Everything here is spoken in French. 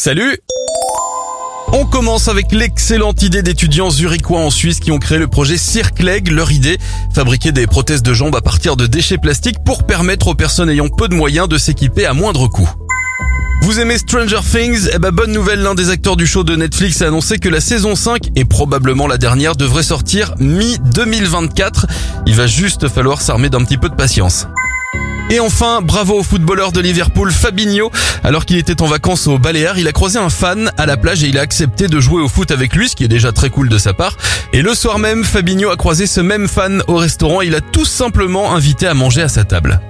Salut on commence avec l'excellente idée d'étudiants zurichois en Suisse qui ont créé le projet Circleg. Leur idée, fabriquer des prothèses de jambes à partir de déchets plastiques pour permettre aux personnes ayant peu de moyens de s'équiper à moindre coût. Vous aimez Stranger Things? Eh ben bonne nouvelle, l'un des acteurs du show de Netflix a annoncé que la saison 5, et probablement la dernière, devrait sortir mi-2024. Il va juste falloir s'armer d'un petit peu de patience. Et enfin, bravo au footballeur de Liverpool Fabinho. Alors qu'il était en vacances au Baléares, il a croisé un fan à la plage et il a accepté de jouer au foot avec lui, ce qui est déjà très cool de sa part. Et le soir même, Fabinho a croisé ce même fan au restaurant. Il a tout simplement invité à manger à sa table.